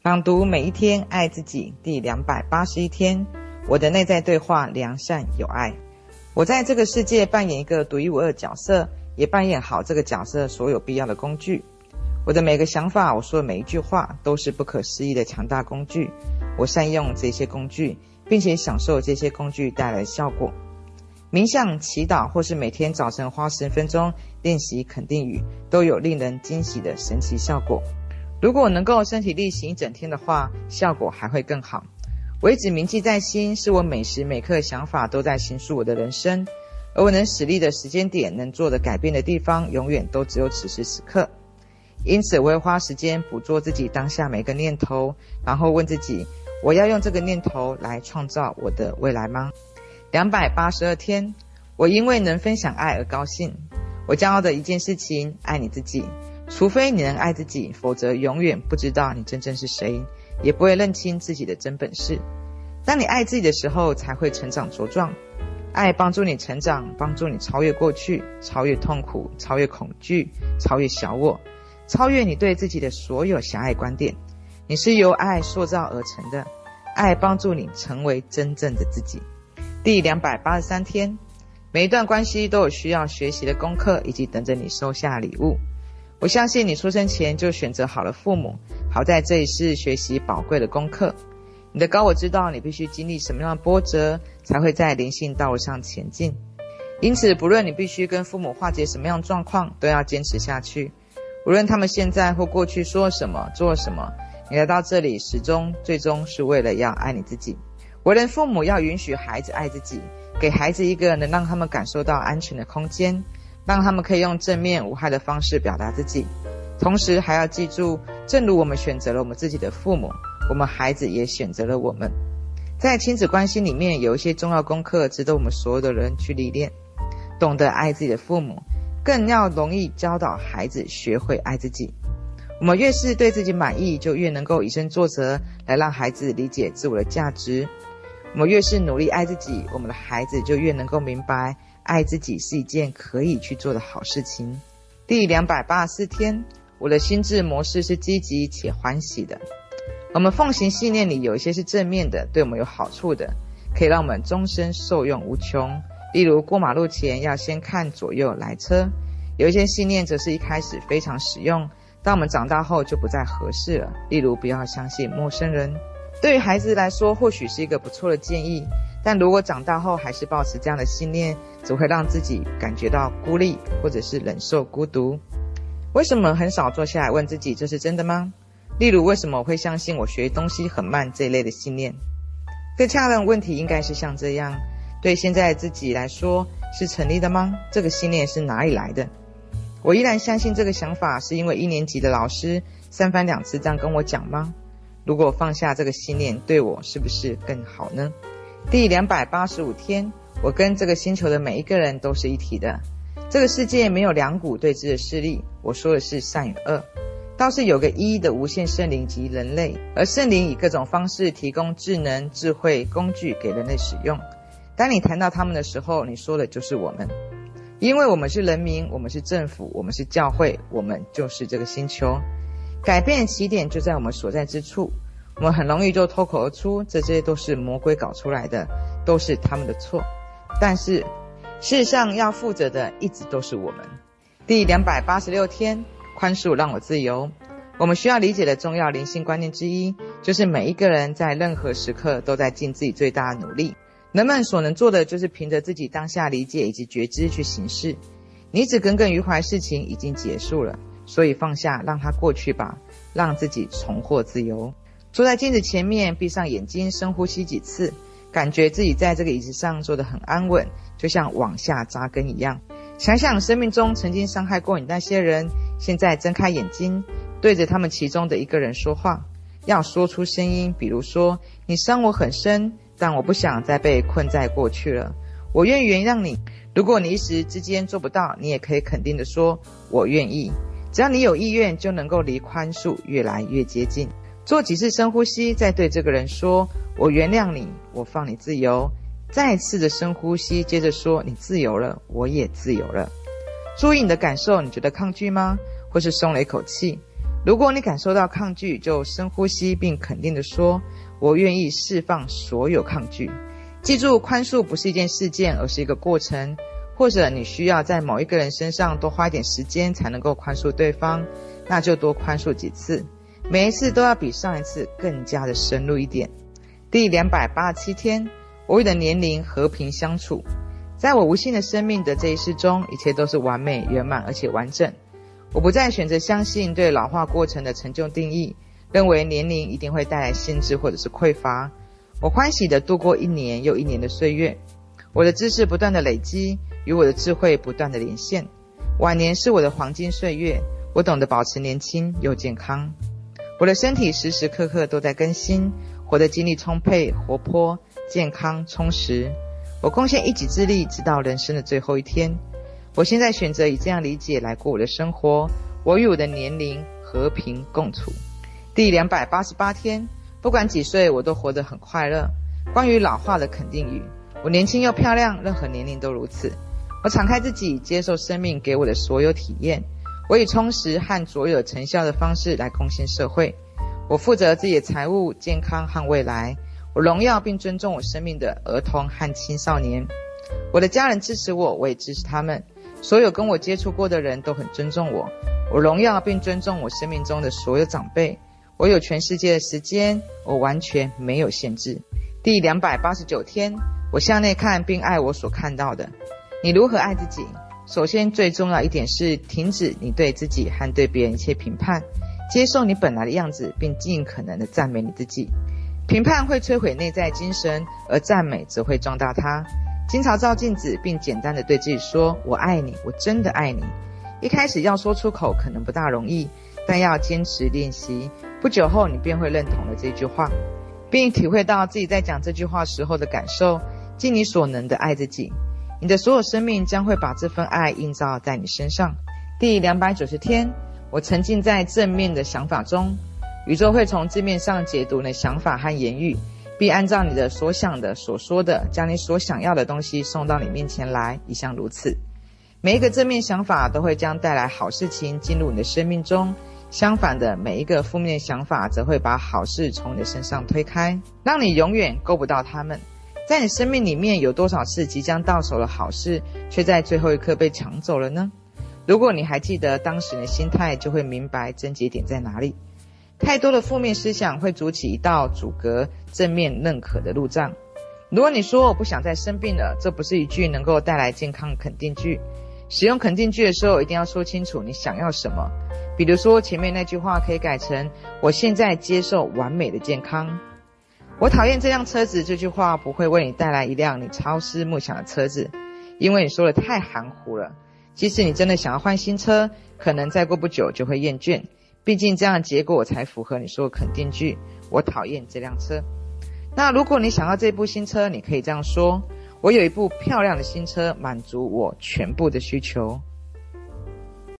朗读每一天，爱自己第两百八十一天。我的内在对话：良善有爱。我在这个世界扮演一个独一无二的角色，也扮演好这个角色所有必要的工具。我的每个想法，我说的每一句话，都是不可思议的强大工具。我善用这些工具，并且享受这些工具带来的效果。冥想、祈祷，或是每天早晨花十分钟练习肯定语，都有令人惊喜的神奇效果。如果能够身体力行一整天的话，效果还会更好。我一直铭记在心，是我每时每刻想法都在形塑我的人生，而我能使力的时间点，能做的改变的地方，永远都只有此时此刻。因此，我会花时间捕捉自己当下每个念头，然后问自己：我要用这个念头来创造我的未来吗？两百八十二天，我因为能分享爱而高兴。我骄傲的一件事情：爱你自己。除非你能爱自己，否则永远不知道你真正是谁。也不会认清自己的真本事。当你爱自己的时候，才会成长茁壮。爱帮助你成长，帮助你超越过去，超越痛苦，超越恐惧，超越小我，超越你对自己的所有狭隘观点。你是由爱塑造而成的，爱帮助你成为真正的自己。第两百八十三天，每一段关系都有需要学习的功课，以及等着你收下礼物。我相信你出生前就选择好了父母，好在这一世学习宝贵的功课。你的高我知道你必须经历什么样的波折，才会在灵性道路上前进。因此，不论你必须跟父母化解什么样的状况，都要坚持下去。无论他们现在或过去说什么、做什么，你来到这里，始终最终是为了要爱你自己。为人父母要允许孩子爱自己，给孩子一个能让他们感受到安全的空间。让他们可以用正面无害的方式表达自己，同时还要记住，正如我们选择了我们自己的父母，我们孩子也选择了我们。在亲子关系里面，有一些重要功课值得我们所有的人去历练。懂得爱自己的父母，更要容易教导孩子学会爱自己。我们越是对自己满意，就越能够以身作则，来让孩子理解自我的价值。我们越是努力爱自己，我们的孩子就越能够明白。爱自己是一件可以去做的好事情。第两百八十四天，我的心智模式是积极且欢喜的。我们奉行信念里有一些是正面的，对我们有好处的，可以让我们终身受用无穷。例如，过马路前要先看左右来车。有一些信念则是一开始非常实用，当我们长大后就不再合适了。例如，不要相信陌生人。对于孩子来说，或许是一个不错的建议。但如果长大后还是保持这样的信念，只会让自己感觉到孤立，或者是忍受孤独。为什么很少坐下来问自己这是真的吗？例如，为什么我会相信我学东西很慢这一类的信念？更恰当的问题应该是像这样：对现在自己来说是成立的吗？这个信念是哪里来的？我依然相信这个想法是因为一年级的老师三番两次这样跟我讲吗？如果放下这个信念，对我是不是更好呢？第两百八十五天，我跟这个星球的每一个人都是一体的。这个世界没有两股对峙的势力，我说的是善与恶，倒是有个一的无限圣灵及人类，而圣灵以各种方式提供智能、智慧工具给人类使用。当你谈到他们的时候，你说的就是我们，因为我们是人民，我们是政府，我们是教会，我们就是这个星球。改变起点就在我们所在之处。我们很容易就脱口而出，这些都是魔鬼搞出来的，都是他们的错。但是，事实上要负责的一直都是我们。第两百八十六天，宽恕让我自由。我们需要理解的重要灵性观念之一，就是每一个人在任何时刻都在尽自己最大的努力。人们所能做的，就是凭着自己当下理解以及觉知去行事。你只耿耿于怀，事情已经结束了，所以放下，让它过去吧，让自己重获自由。坐在镜子前面，闭上眼睛，深呼吸几次，感觉自己在这个椅子上坐得很安稳，就像往下扎根一样。想想生命中曾经伤害过你那些人，现在睁开眼睛，对着他们其中的一个人说话，要说出声音，比如说：“你伤我很深，但我不想再被困在过去了，我愿意原谅你。”如果你一时之间做不到，你也可以肯定地说：“我愿意。”只要你有意愿，就能够离宽恕越来越接近。做几次深呼吸，再对这个人说：“我原谅你，我放你自由。”再次的深呼吸，接着说：“你自由了，我也自由了。”注意你的感受，你觉得抗拒吗？或是松了一口气？如果你感受到抗拒，就深呼吸，并肯定地说：“我愿意释放所有抗拒。”记住，宽恕不是一件事件，而是一个过程。或者你需要在某一个人身上多花一点时间才能够宽恕对方，那就多宽恕几次，每一次都要比上一次更加的深入一点。第两百八十七天，我与的年龄和平相处。在我无限的生命的这一世中，一切都是完美、圆满而且完整。我不再选择相信对老化过程的陈旧定义，认为年龄一定会带来限制或者是匮乏。我欢喜地度过一年又一年的岁月，我的知识不断地累积。与我的智慧不断的连线，晚年是我的黄金岁月，我懂得保持年轻又健康。我的身体时时刻刻都在更新，活得精力充沛、活泼、健康、充实。我贡献一己之力，直到人生的最后一天。我现在选择以这样理解来过我的生活。我与我的年龄和平共处。第两百八十八天，不管几岁，我都活得很快乐。关于老化的肯定语：我年轻又漂亮，任何年龄都如此。我敞开自己，接受生命给我的所有体验。我以充实和卓有成效的方式来贡献社会。我负责自己的财务、健康和未来。我荣耀并尊重我生命的儿童和青少年。我的家人支持我，我也支持他们。所有跟我接触过的人都很尊重我。我荣耀并尊重我生命中的所有长辈。我有全世界的时间，我完全没有限制。第两百八十九天，我向内看并爱我所看到的。你如何爱自己？首先，最重要一点是停止你对自己和对别人一切评判，接受你本来的样子，并尽可能的赞美你自己。评判会摧毁内在精神，而赞美则会壮大它。经常照镜子，并简单的对自己说：“我爱你，我真的爱你。”一开始要说出口可能不大容易，但要坚持练习，不久后你便会认同了这句话，并体会到自己在讲这句话时候的感受，尽你所能的爱自己。你的所有生命将会把这份爱映照在你身上。第两百九十天，我沉浸在正面的想法中，宇宙会从字面上解读你的想法和言语，并按照你的所想的、所说的，将你所想要的东西送到你面前来，一向如此。每一个正面想法都会将带来好事情进入你的生命中，相反的，每一个负面想法则会把好事从你的身上推开，让你永远够不到他们。在你生命里面有多少次即将到手的好事，却在最后一刻被抢走了呢？如果你还记得当时的心态，就会明白症结点在哪里。太多的负面思想会筑起一道阻隔正面认可的路障。如果你说我不想再生病了，这不是一句能够带来健康的肯定句。使用肯定句的时候，一定要说清楚你想要什么。比如说前面那句话可以改成：我现在接受完美的健康。我讨厌这辆车子，这句话不会为你带来一辆你朝思暮想的车子，因为你说的太含糊了。即使你真的想要换新车，可能再过不久就会厌倦。毕竟这样的结果才符合你说的肯定句。我讨厌这辆车。那如果你想要这部新车，你可以这样说：我有一部漂亮的新车，满足我全部的需求。